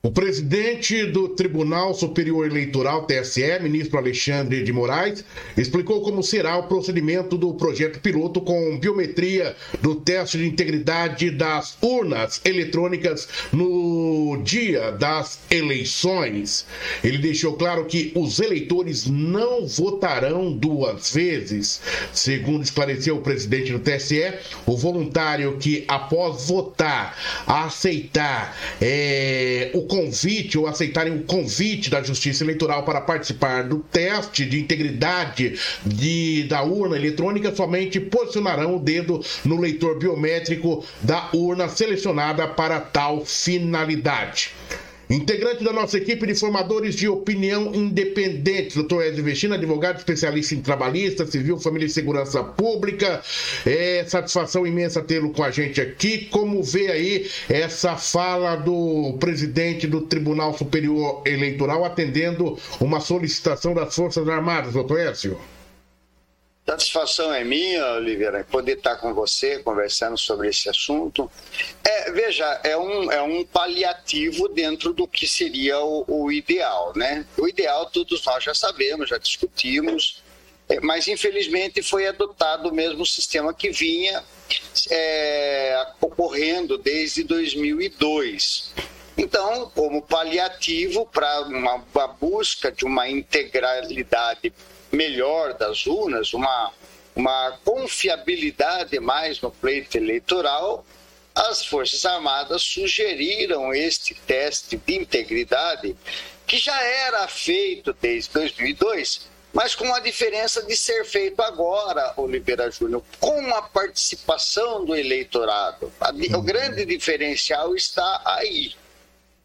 O presidente do Tribunal Superior Eleitoral, TSE, ministro Alexandre de Moraes, explicou como será o procedimento do projeto piloto com biometria do teste de integridade das urnas eletrônicas no dia das eleições. Ele deixou claro que os eleitores não votarão duas vezes. Segundo esclareceu o presidente do TSE, o voluntário que, após votar, aceitar é, o convite ou aceitarem o convite da Justiça Eleitoral para participar do teste de integridade de, da urna eletrônica, somente posicionarão o dedo no leitor biométrico da urna selecionada para tal finalidade. Integrante da nossa equipe de formadores de opinião independentes, doutor Edson Vestino, advogado especialista em trabalhista, civil, família e segurança pública. É satisfação imensa tê-lo com a gente aqui. Como vê aí essa fala do presidente do Tribunal Superior Eleitoral atendendo uma solicitação das Forças Armadas, doutor Écio? Satisfação é minha, Oliveira, poder estar com você conversando sobre esse assunto. É, veja, é um, é um paliativo dentro do que seria o, o ideal, né? O ideal todos nós já sabemos, já discutimos, é, mas infelizmente foi adotado o mesmo sistema que vinha é, ocorrendo desde 2002. Então, como paliativo para uma, uma busca de uma integralidade melhor das urnas, uma, uma confiabilidade mais no pleito eleitoral, as Forças Armadas sugeriram este teste de integridade, que já era feito desde 2002, mas com a diferença de ser feito agora, Oliveira Júnior, com a participação do eleitorado. O grande diferencial está aí.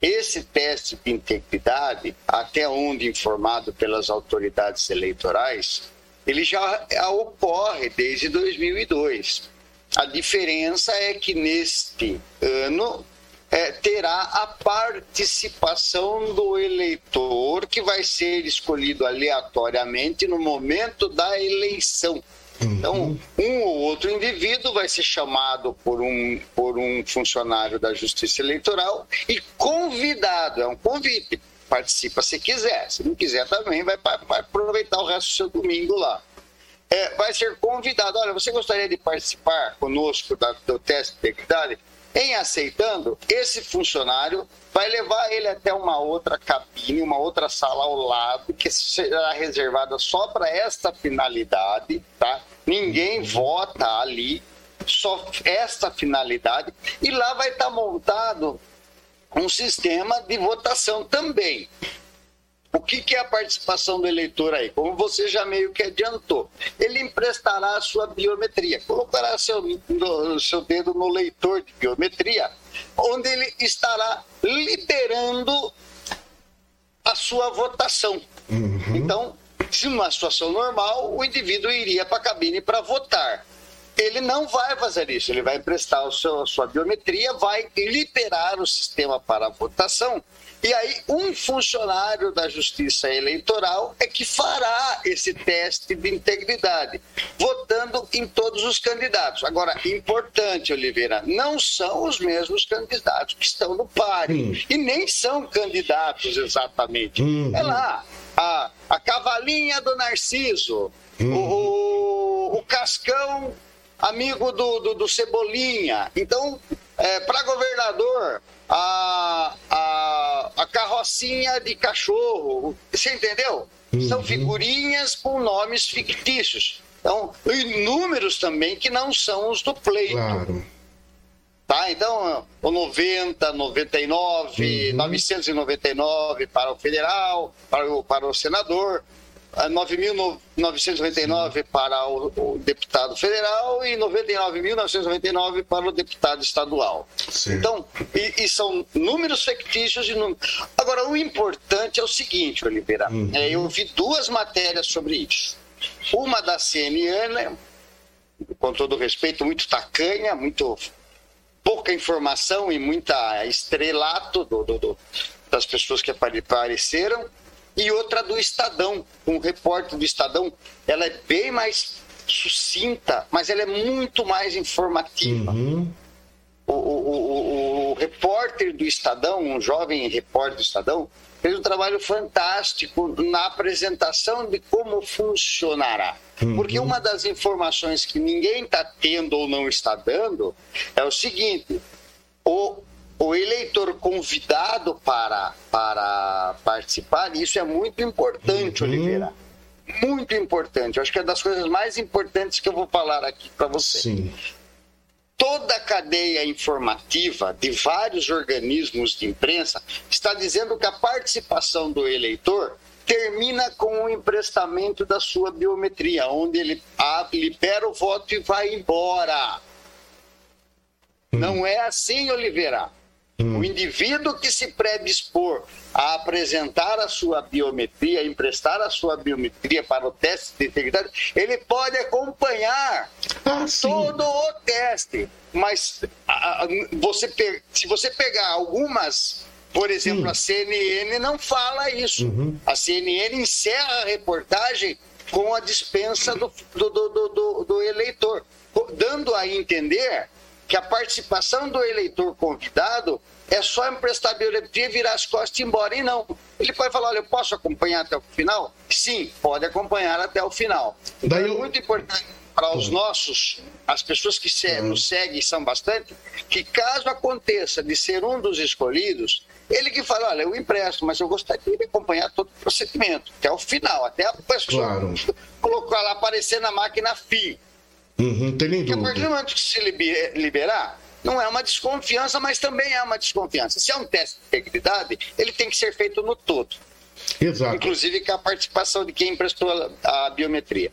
Esse teste de integridade, até onde informado pelas autoridades eleitorais, ele já ocorre desde 2002. A diferença é que neste ano é, terá a participação do eleitor que vai ser escolhido aleatoriamente no momento da eleição. Então, um ou outro indivíduo vai ser chamado por um, por um funcionário da Justiça Eleitoral e convidado, é um convite, participa se quiser, se não quiser também vai, vai aproveitar o resto do seu domingo lá. É, vai ser convidado, olha, você gostaria de participar conosco da, do teste de integridade? Em aceitando, esse funcionário vai levar ele até uma outra cabine, uma outra sala ao lado, que será reservada só para esta finalidade, tá? Ninguém vota ali, só esta finalidade, e lá vai estar tá montado um sistema de votação também. O que, que, é a participação do eleitor aí? Como você já meio que adiantou, ele emprestará a sua biometria, colocará seu, no, seu dedo no leitor de biometria, onde ele estará liberando a sua votação. Uhum. Então, se numa situação normal, o indivíduo iria para a cabine para votar. Ele não vai fazer isso, ele vai emprestar o seu, a sua biometria, vai liberar o sistema para a votação e aí, um funcionário da Justiça Eleitoral é que fará esse teste de integridade, votando em todos os candidatos. Agora, importante, Oliveira, não são os mesmos candidatos que estão no. Hum. E nem são candidatos exatamente. Hum, é lá, a, a cavalinha do Narciso, hum. o, o, Cascão, amigo do, do, do Cebolinha. Então, é, para governador, a, a, a carrocinha de cachorro. Você entendeu? Uhum. São figurinhas com nomes fictícios. Então, e números também que não são os do pleito. Claro. Tá? Então, o 90, 99, uhum. 999 para o federal, para o, para o senador, 9.999 para o, o, deputado federal e 99.999 para o deputado estadual. Sim. Então, e, e, são números fictícios. E números... Agora, o importante é o seguinte, Oliveira, uhum. é, eu vi duas matérias sobre isso. Uma da CNN, com todo respeito, muito tacanha, muito pouca informação e muita estrelato do, do, do das pessoas que apareceram e outra do Estadão, um repórter do Estadão, ela é bem mais sucinta, mas ela é muito mais informativa. Uhum. o, o, o, o repórter do Estadão, um jovem repórter do Estadão, fez um trabalho fantástico na apresentação de como funcionará. Uhum. Porque uma das informações que ninguém está tendo ou não está dando é o seguinte: o, o eleitor convidado para, para participar, isso é muito importante, uhum. Oliveira. Muito importante. Eu acho que é das coisas mais importantes que eu vou falar aqui para você. Sim toda a cadeia informativa de vários organismos de imprensa está dizendo que a participação do eleitor termina com o emprestamento da sua biometria, onde ele libera o voto e vai embora. Hum. Não é assim, Oliveira. Hum. O indivíduo que se predispor a apresentar a sua biometria, emprestar a sua biometria para o teste de integridade, ele pode acompanhar ah, todo o teste. Mas a, você, se você pegar algumas, por exemplo, sim. a CNN não fala isso. Uhum. A CNN encerra a reportagem com a dispensa do, do, do, do, do eleitor, dando a entender que a participação do eleitor convidado é só emprestar biometria, virar as costas e ir embora. E não. Ele pode falar, olha, eu posso acompanhar até o final? Sim, pode acompanhar até o final. Então Daí é muito importante para os nossos, as pessoas que se, nos seguem são bastante, que caso aconteça de ser um dos escolhidos, ele que fala, olha, eu empresto, mas eu gostaria de acompanhar todo o procedimento, até o final, até a pessoa claro. colocar lá, aparecer na máquina FI. Uhum, tem nem Porque a partir do momento que se liberar, não é uma desconfiança, mas também é uma desconfiança. Se é um teste de integridade, ele tem que ser feito no todo. Exato. Inclusive com a participação de quem emprestou a, a, biometria.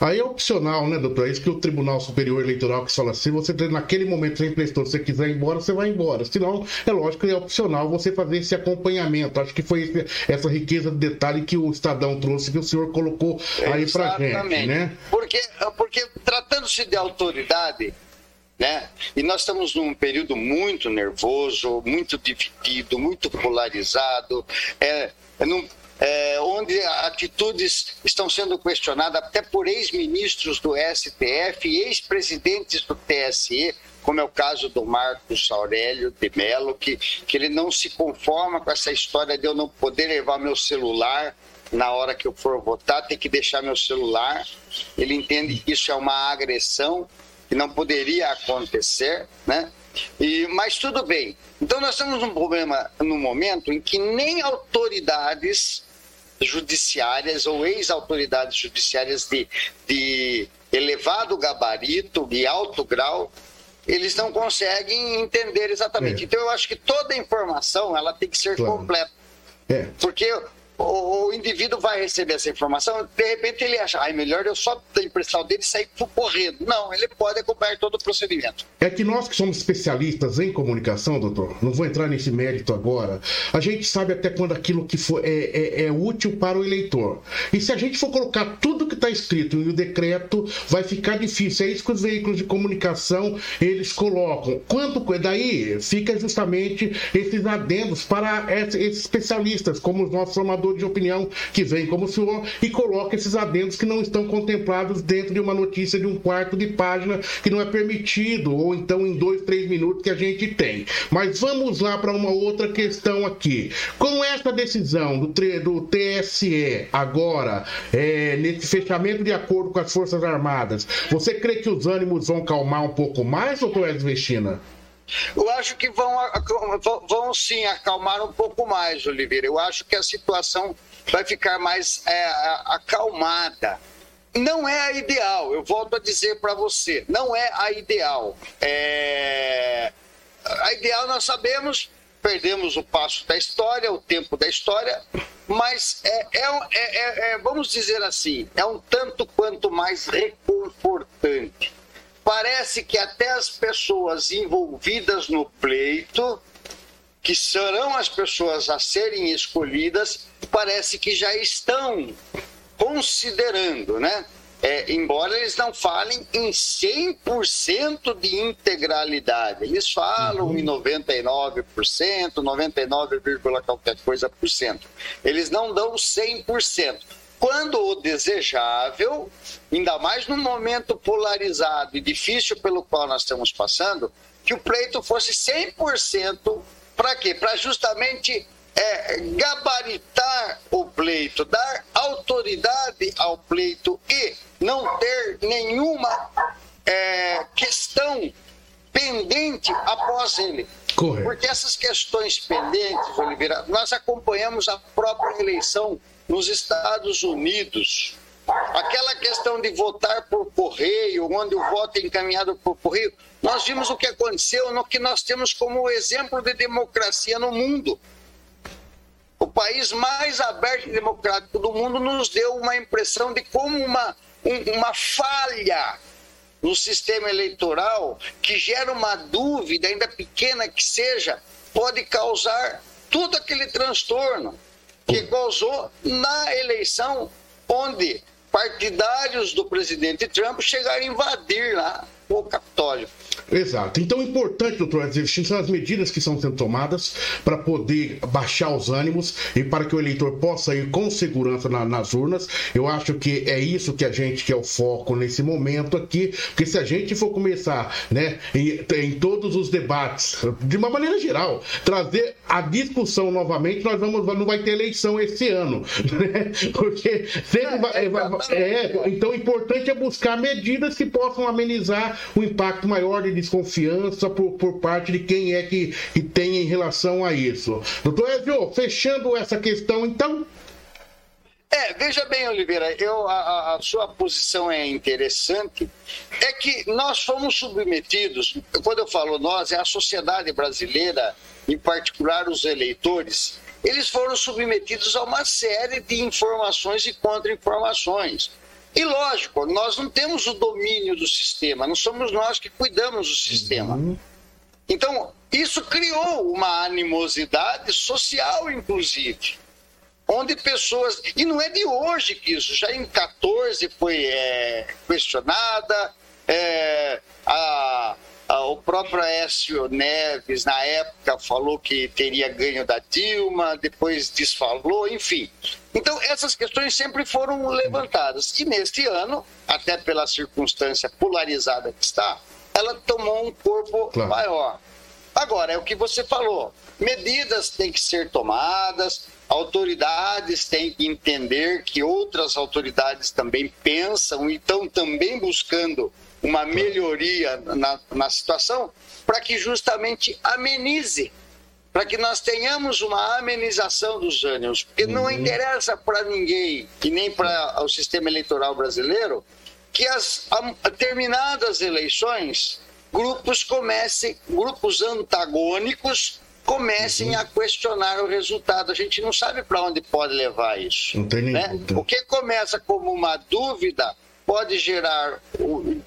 Aí é opcional, né, doutor? É isso que o Tribunal Superior Eleitoral que fala assim, você naquele momento você emprestou, se você quiser ir embora, você vai embora. Senão, é lógico que é opcional você fazer esse acompanhamento. Acho que foi esse, essa riqueza de detalhe que o Estadão trouxe, que o senhor colocou aí Exatamente. pra gente, né? Porque, porque tratando-se de autoridade, né? E nós estamos num período muito nervoso, muito dividido, muito polarizado, é, é, onde atitudes estão sendo questionadas até por ex-ministros do STF e ex-presidentes do TSE, como é o caso do Marcos Aurélio de Mello, que, que ele não se conforma com essa história de eu não poder levar meu celular na hora que eu for votar, tem que deixar meu celular. Ele entende que isso é uma agressão que não poderia acontecer, né? E, mas tudo bem. Então nós temos um problema no momento em que nem autoridades judiciárias ou ex-autoridades judiciárias de, de elevado gabarito, de alto grau, eles não conseguem entender exatamente. É. Então eu acho que toda informação ela tem que ser claro. completa. É. Porque o, o, indivíduo vai receber essa informação, de repente ele acha, ah, é melhor eu só dar impressão dele e sair correndo. Não, ele pode acompanhar todo o procedimento. É que nós que somos especialistas em comunicação, doutor, não vou entrar nesse mérito agora, a gente sabe até quando aquilo que for, é, é, é útil para o eleitor. E se a gente for colocar tudo que está escrito no decreto, vai ficar difícil. É isso que os veículos de comunicação eles colocam. Quanto daí fica justamente esses adendos para esses especialistas, como os nossos formadores de opinião que vem como o senhor e coloca esses adendos que não estão contemplados dentro de uma notícia de um quarto de página que não é permitido, ou então em dois, três minutos que a gente tem. Mas vamos lá para uma outra questão aqui. Com essa decisão do, do TSE agora, é, nesse fechamento de acordo com as Forças Armadas, você crê que os ânimos vão calmar um pouco mais, doutor Esvestina? Eu acho que vão, vão sim acalmar um pouco mais, Oliveira. Eu acho que a situação vai ficar mais é, acalmada. Não é a ideal, eu volto a dizer para você, não é a ideal. É... A ideal nós sabemos, perdemos o passo da história, o tempo da história, mas é, é, é, é vamos dizer assim, é um tanto quanto mais reconfortante parece que até as pessoas envolvidas no pleito, que serão as pessoas a serem escolhidas, parece que já estão considerando, né? É, embora eles não falem em 100% de integralidade, eles falam uhum. em 99%, 99, qualquer coisa por cento. Eles não dão 100% quando o desejável, ainda mais num momento polarizado e difícil pelo qual nós estamos passando, que o pleito fosse 100% para quê? Para justamente é, gabaritar o pleito, dar autoridade ao pleito e não ter nenhuma é, questão pendente após ele. Correto. Porque essas questões pendentes, Oliveira, nós acompanhamos a própria eleição nos Estados Unidos. Aquela questão de votar por correio, onde o voto é encaminhado por correio, nós vimos o que aconteceu no que nós temos como exemplo de democracia no mundo. O país mais aberto e democrático do mundo nos deu uma impressão de como uma, uma falha no sistema eleitoral que gera uma dúvida, ainda pequena que seja, pode causar todo aquele transtorno que causou na eleição onde partidários do presidente Trump chegaram a invadir lá o Capitólio. Exato. Então, o importante, doutor Edson, são as medidas que estão sendo tomadas para poder baixar os ânimos e para que o eleitor possa ir com segurança na, nas urnas. Eu acho que é isso que a gente quer o foco nesse momento aqui, porque se a gente for começar, né, em, em todos os debates, de uma maneira geral, trazer a discussão novamente, nós vamos, não vai ter eleição esse ano, né? Porque sempre vai, é, então, o importante é buscar medidas que possam amenizar o impacto maior de desconfiança por, por parte de quem é que, que tem em relação a isso. Doutor Ezio, fechando essa questão, então. É, veja bem, Oliveira, eu, a, a, sua posição é interessante. É que nós fomos submetidos, quando eu falo nós, é a sociedade brasileira, em particular os eleitores, eles foram submetidos a uma série de informações e contra-informações. E lógico, nós não temos o domínio do sistema, não somos nós que cuidamos do sistema. Uhum. Então, isso criou uma animosidade social, inclusive, onde pessoas. E não é de hoje que isso, já em 14 foi é, questionada, é, a, a, o próprio Écio Neves, na época, falou que teria ganho da Dilma, depois desfalou, enfim. Então, essas questões sempre foram levantadas. E neste ano, até pela circunstância polarizada que está, ela tomou um corpo claro. maior. Agora, é o que você falou: medidas têm que ser tomadas, autoridades têm que entender que outras autoridades também pensam e estão também buscando uma melhoria na, na situação para que justamente amenize para que nós tenhamos uma amenização dos ânimos, porque uhum. não interessa para ninguém e nem para o sistema eleitoral brasileiro que as a, terminadas eleições grupos comecem, grupos antagônicos comecem uhum. a questionar o resultado. A gente não sabe para onde pode levar isso. Não tem né? O que começa como uma dúvida pode gerar,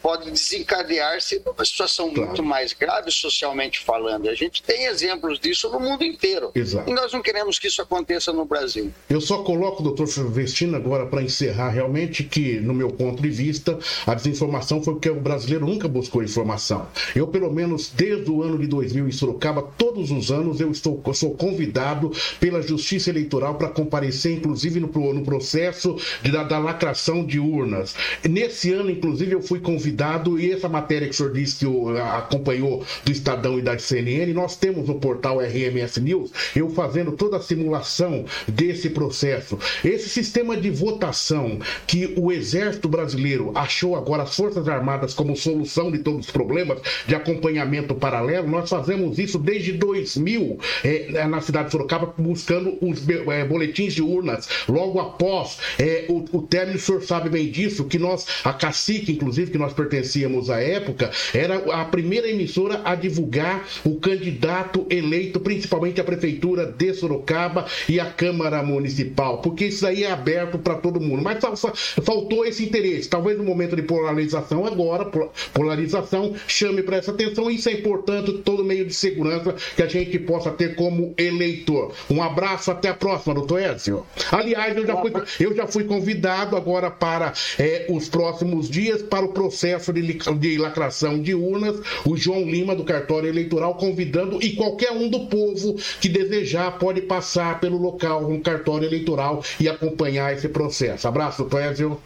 pode desencadear-se uma situação claro. muito mais grave socialmente falando. A gente tem exemplos disso no mundo inteiro. Exato. E nós não queremos que isso aconteça no Brasil. Eu só coloco, doutor Vestino, agora para encerrar realmente que, no meu ponto de vista, a desinformação foi porque o brasileiro nunca buscou informação. Eu, pelo menos desde o ano de 2000 em Sorocaba, todos os anos eu estou sou convidado pela Justiça Eleitoral para comparecer, inclusive no, no processo de, da, da lacração de urnas. Nesse ano, inclusive, eu fui convidado, e essa matéria que o senhor disse que o, acompanhou do Estadão e da CNN, nós temos no portal RMS News, eu fazendo toda a simulação desse processo. Esse sistema de votação que o Exército Brasileiro achou agora as Forças Armadas como solução de todos os problemas de acompanhamento paralelo, nós fazemos isso desde 2000 é, na cidade de Sorocaba, buscando os é, boletins de urnas, logo após é, o, o término, o senhor sabe bem disso, que nós nós, a Cacique, inclusive, que nós pertencíamos à época, era a primeira emissora a divulgar o candidato eleito, principalmente a Prefeitura de Sorocaba e a Câmara Municipal, porque isso aí é aberto para todo mundo. Mas faltou esse interesse. Talvez no momento de polarização, agora, polarização, chame para essa atenção. Isso é importante, todo meio de segurança que a gente possa ter como eleitor. Um abraço, até a próxima, doutor Edson. Aliás, eu já fui, eu já fui convidado agora para é, os próximos dias para o processo de, de lacração de urnas, o João Lima do cartório eleitoral convidando e qualquer um do povo que desejar pode passar pelo local um cartório eleitoral e acompanhar esse processo. Abraço, Clésio.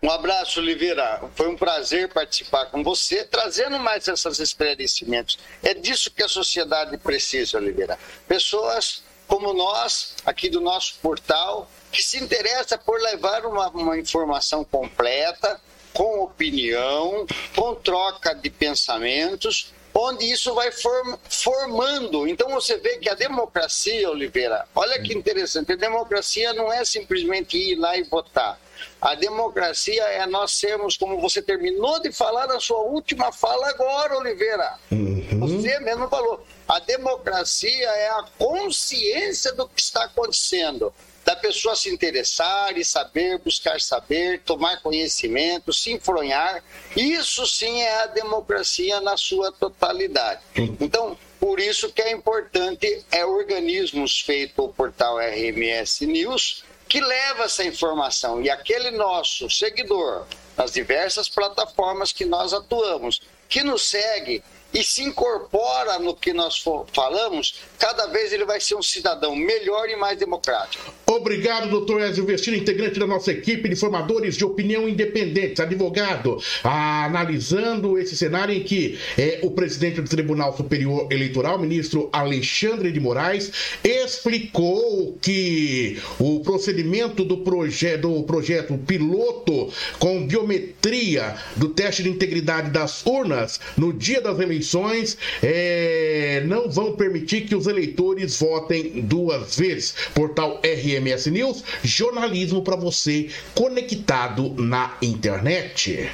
Um abraço, Oliveira. Foi um prazer participar com você, trazendo mais esses esclarecimentos. É disso que a sociedade precisa, Oliveira. Pessoas como nós, aqui do nosso portal, que se interessa por levar uma, uma informação completa, com opinião, com troca de pensamentos, onde isso vai form, formando. Então você vê que a democracia, Oliveira, olha que interessante, a democracia não é simplesmente ir lá e votar. A democracia é nós sermos, como você terminou de falar na sua última fala agora, Oliveira. Uhum. Você mesmo falou. A democracia é a consciência do que está acontecendo da pessoa se interessar e saber, buscar saber, tomar conhecimento, se enfronhar. Isso sim é a democracia na sua totalidade. Então, por isso que é importante é organismos feito o portal RMS News que leva essa informação e aquele nosso seguidor nas diversas plataformas que nós atuamos, que nos segue e se incorpora no que nós falamos, cada vez ele vai ser um cidadão melhor e mais democrático. Obrigado, doutor Ezio Vestino, integrante da nossa equipe de formadores de opinião independentes, advogado, analisando esse cenário em que é, o presidente do Tribunal Superior Eleitoral, ministro Alexandre de Moraes, explicou que o procedimento do, proje do projeto piloto com biometria do teste de integridade das urnas no dia das eleições eleições é, não vão permitir que os eleitores votem duas vezes. Portal RMS News, jornalismo para você conectado na internet.